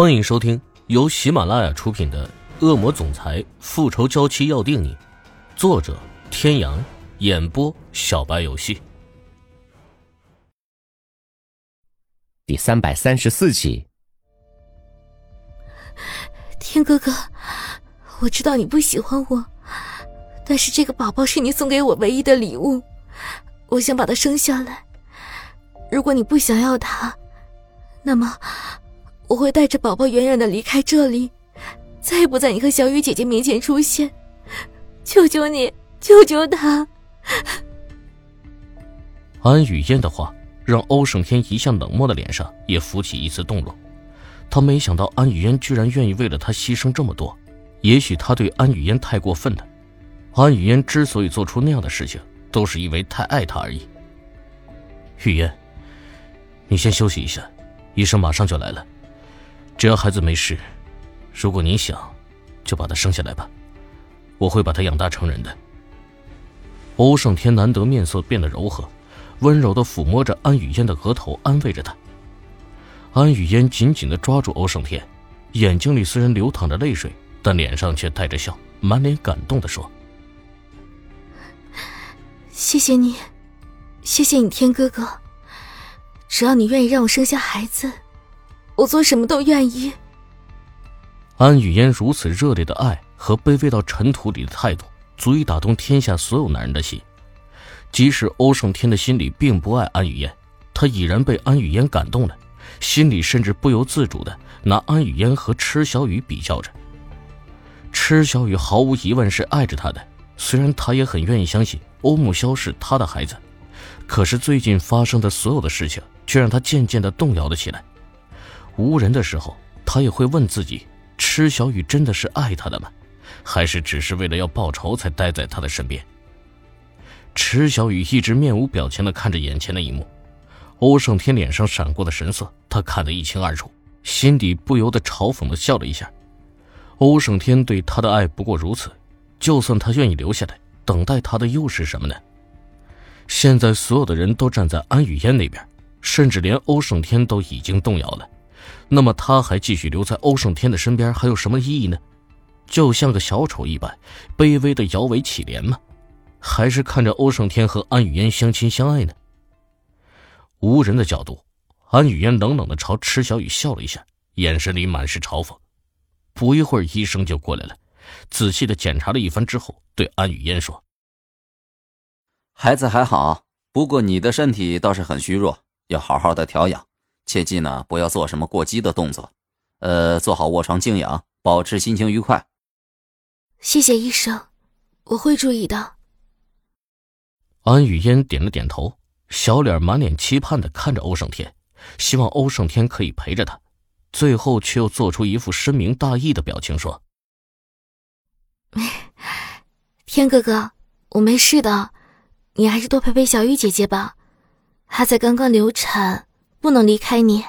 欢迎收听由喜马拉雅出品的《恶魔总裁复仇娇妻要定你》，作者：天阳，演播：小白游戏。第三百三十四集。天哥哥，我知道你不喜欢我，但是这个宝宝是你送给我唯一的礼物，我想把它生下来。如果你不想要他，那么我会带着宝宝远远的离开这里，再也不在你和小雨姐姐面前出现。求求你，救救他！安雨嫣的话让欧胜天一向冷漠的脸上也浮起一丝动容。他没想到安雨嫣居然愿意为了他牺牲这么多，也许他对安雨嫣太过分了。安雨嫣之所以做出那样的事情，都是因为太爱他而已。雨嫣。你先休息一下，医生马上就来了。只要孩子没事，如果你想，就把他生下来吧，我会把他养大成人的。欧胜天难得面色变得柔和，温柔的抚摸着安雨嫣的额头，安慰着她。安雨嫣紧紧的抓住欧胜天，眼睛里虽然流淌着泪水，但脸上却带着笑，满脸感动的说：“谢谢你，谢谢你，天哥哥。”只要你愿意让我生下孩子，我做什么都愿意。安雨嫣如此热烈的爱和卑微到尘土里的态度，足以打动天下所有男人的心。即使欧胜天的心里并不爱安雨嫣，他已然被安雨嫣感动了，心里甚至不由自主的拿安雨嫣和池小雨比较着。池小雨毫无疑问是爱着他的，虽然他也很愿意相信欧木萧是他的孩子，可是最近发生的所有的事情。却让他渐渐的动摇了起来。无人的时候，他也会问自己：池小雨真的是爱他的吗？还是只是为了要报仇才待在他的身边？池小雨一直面无表情的看着眼前的一幕，欧胜天脸上闪过的神色，他看得一清二楚，心底不由得嘲讽的笑了一下。欧胜天对他的爱不过如此，就算他愿意留下来，等待他的又是什么呢？现在所有的人都站在安雨嫣那边。甚至连欧胜天都已经动摇了，那么他还继续留在欧胜天的身边还有什么意义呢？就像个小丑一般，卑微的摇尾乞怜吗？还是看着欧胜天和安雨嫣相亲相爱呢？无人的角度，安雨嫣冷冷的朝池小雨笑了一下，眼神里满是嘲讽。不一会儿，医生就过来了，仔细的检查了一番之后，对安雨嫣说：“孩子还好，不过你的身体倒是很虚弱。”要好好的调养，切记呢，不要做什么过激的动作，呃，做好卧床静养，保持心情愉快。谢谢医生，我会注意的。安雨嫣点了点头，小脸满脸期盼的看着欧胜天，希望欧胜天可以陪着他，最后却又做出一副深明大义的表情，说：“天哥哥，我没事的，你还是多陪陪小玉姐姐吧。”她才刚刚流产，不能离开你。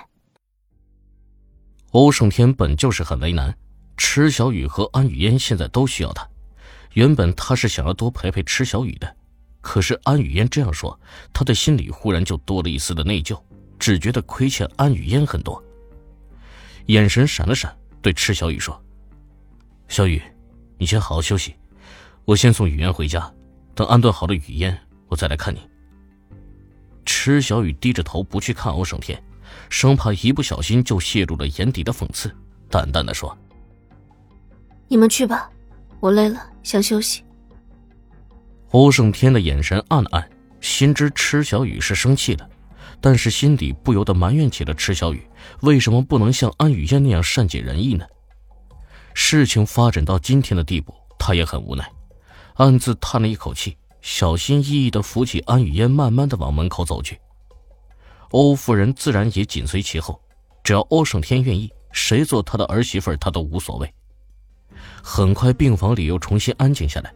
欧胜天本就是很为难，池小雨和安雨嫣现在都需要他。原本他是想要多陪陪池小雨的，可是安雨嫣这样说，他的心里忽然就多了一丝的内疚，只觉得亏欠安雨嫣很多。眼神闪了闪，对池小雨说：“小雨，你先好好休息，我先送雨嫣回家，等安顿好了雨嫣，我再来看你。”池小雨低着头不去看欧胜天，生怕一不小心就泄露了眼底的讽刺，淡淡的说：“你们去吧，我累了，想休息。”欧胜天的眼神暗暗，心知池小雨是生气了，但是心底不由得埋怨起了池小雨，为什么不能像安雨嫣那样善解人意呢？事情发展到今天的地步，他也很无奈，暗自叹了一口气。小心翼翼的扶起安雨嫣，慢慢的往门口走去。欧夫人自然也紧随其后，只要欧胜天愿意，谁做他的儿媳妇，他都无所谓。很快，病房里又重新安静下来。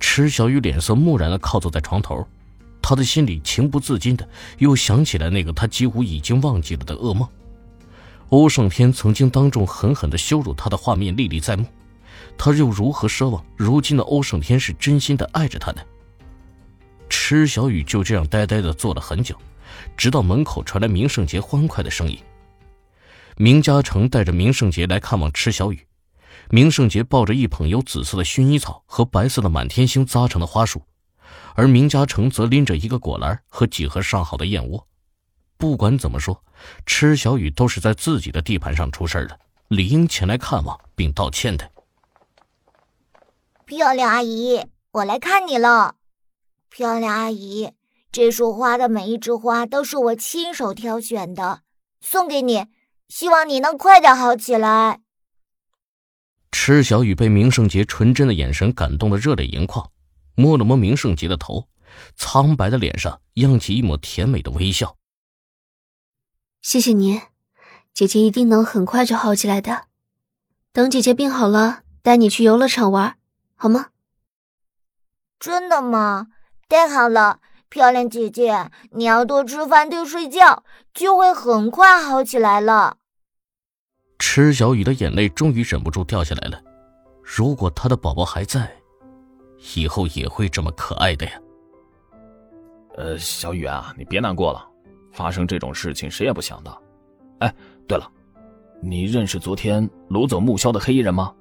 池小雨脸色木然的靠坐在床头，他的心里情不自禁的又想起来那个他几乎已经忘记了的噩梦。欧胜天曾经当众狠狠的羞辱他的画面历历在目，他又如何奢望如今的欧胜天是真心的爱着他呢？池小雨就这样呆呆的坐了很久，直到门口传来明胜杰欢快的声音。明嘉诚带着明胜杰来看望池小雨。明胜杰抱着一捧有紫色的薰衣草和白色的满天星扎成的花束，而明嘉诚则拎着一个果篮和几盒上好的燕窝。不管怎么说，池小雨都是在自己的地盘上出事的，理应前来看望并道歉的。漂亮阿姨，我来看你了。漂亮阿姨，这束花的每一枝花都是我亲手挑选的，送给你，希望你能快点好起来。池小雨被明圣杰纯真的眼神感动的热泪盈眶，摸了摸明圣杰的头，苍白的脸上漾起一抹甜美的微笑。谢谢您，姐姐一定能很快就好起来的。等姐姐病好了，带你去游乐场玩，好吗？真的吗？太好了，漂亮姐姐，你要多吃饭，多睡觉，就会很快好起来了。池小雨的眼泪终于忍不住掉下来了。如果她的宝宝还在，以后也会这么可爱的呀。呃，小雨啊，你别难过了，发生这种事情谁也不想的。哎，对了，你认识昨天掳走木萧的黑衣人吗？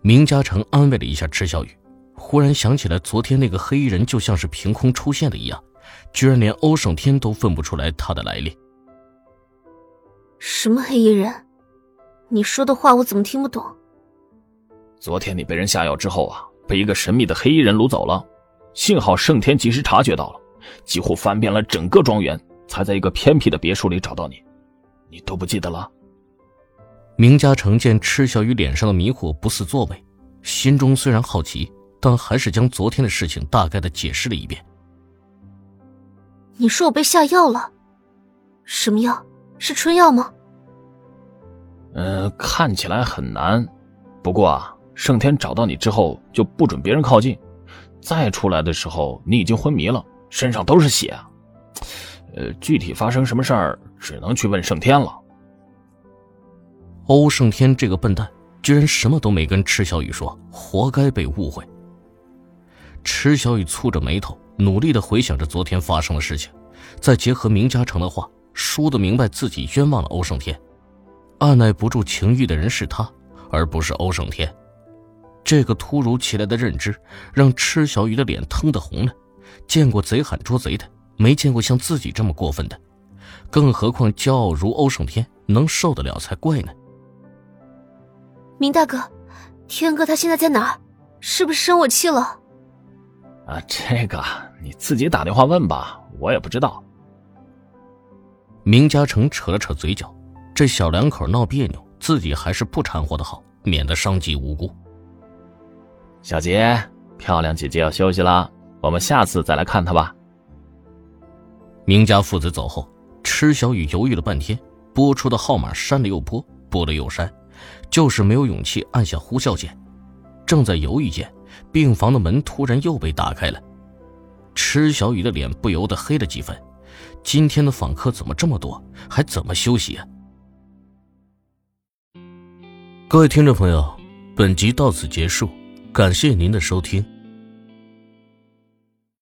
明嘉诚安慰了一下池小雨，忽然想起来，昨天那个黑衣人就像是凭空出现的一样，居然连欧胜天都分不出来他的来历。什么黑衣人？你说的话我怎么听不懂？昨天你被人下药之后啊，被一个神秘的黑衣人掳走了，幸好胜天及时察觉到了，几乎翻遍了整个庄园，才在一个偏僻的别墅里找到你。你都不记得了？明嘉诚见赤小雨脸上的迷惑不似作伪，心中虽然好奇，但还是将昨天的事情大概的解释了一遍。你说我被下药了？什么药？是春药吗？嗯，看起来很难。不过啊，盛天找到你之后就不准别人靠近。再出来的时候，你已经昏迷了，身上都是血。呃，具体发生什么事儿，只能去问盛天了。欧胜天这个笨蛋，居然什么都没跟赤小雨说，活该被误会。池小雨蹙着眉头，努力的回想着昨天发生的事情，再结合明嘉诚的话。说的明白，自己冤枉了欧胜天，按耐不住情欲的人是他，而不是欧胜天。这个突如其来的认知，让池小雨的脸腾的红了。见过贼喊捉贼的，没见过像自己这么过分的。更何况骄傲如欧胜天，能受得了才怪呢。明大哥，天哥他现在在哪儿？是不是生我气了？啊，这个你自己打电话问吧，我也不知道。明嘉诚扯了扯嘴角，这小两口闹别扭，自己还是不掺和的好，免得伤及无辜。小杰，漂亮姐姐要休息啦，我们下次再来看她吧。明家父子走后，池小雨犹豫了半天，拨出的号码删了又拨，拨了又删，就是没有勇气按下呼叫键。正在犹豫间，病房的门突然又被打开了，池小雨的脸不由得黑了几分。今天的访客怎么这么多？还怎么休息啊？各位听众朋友，本集到此结束，感谢您的收听。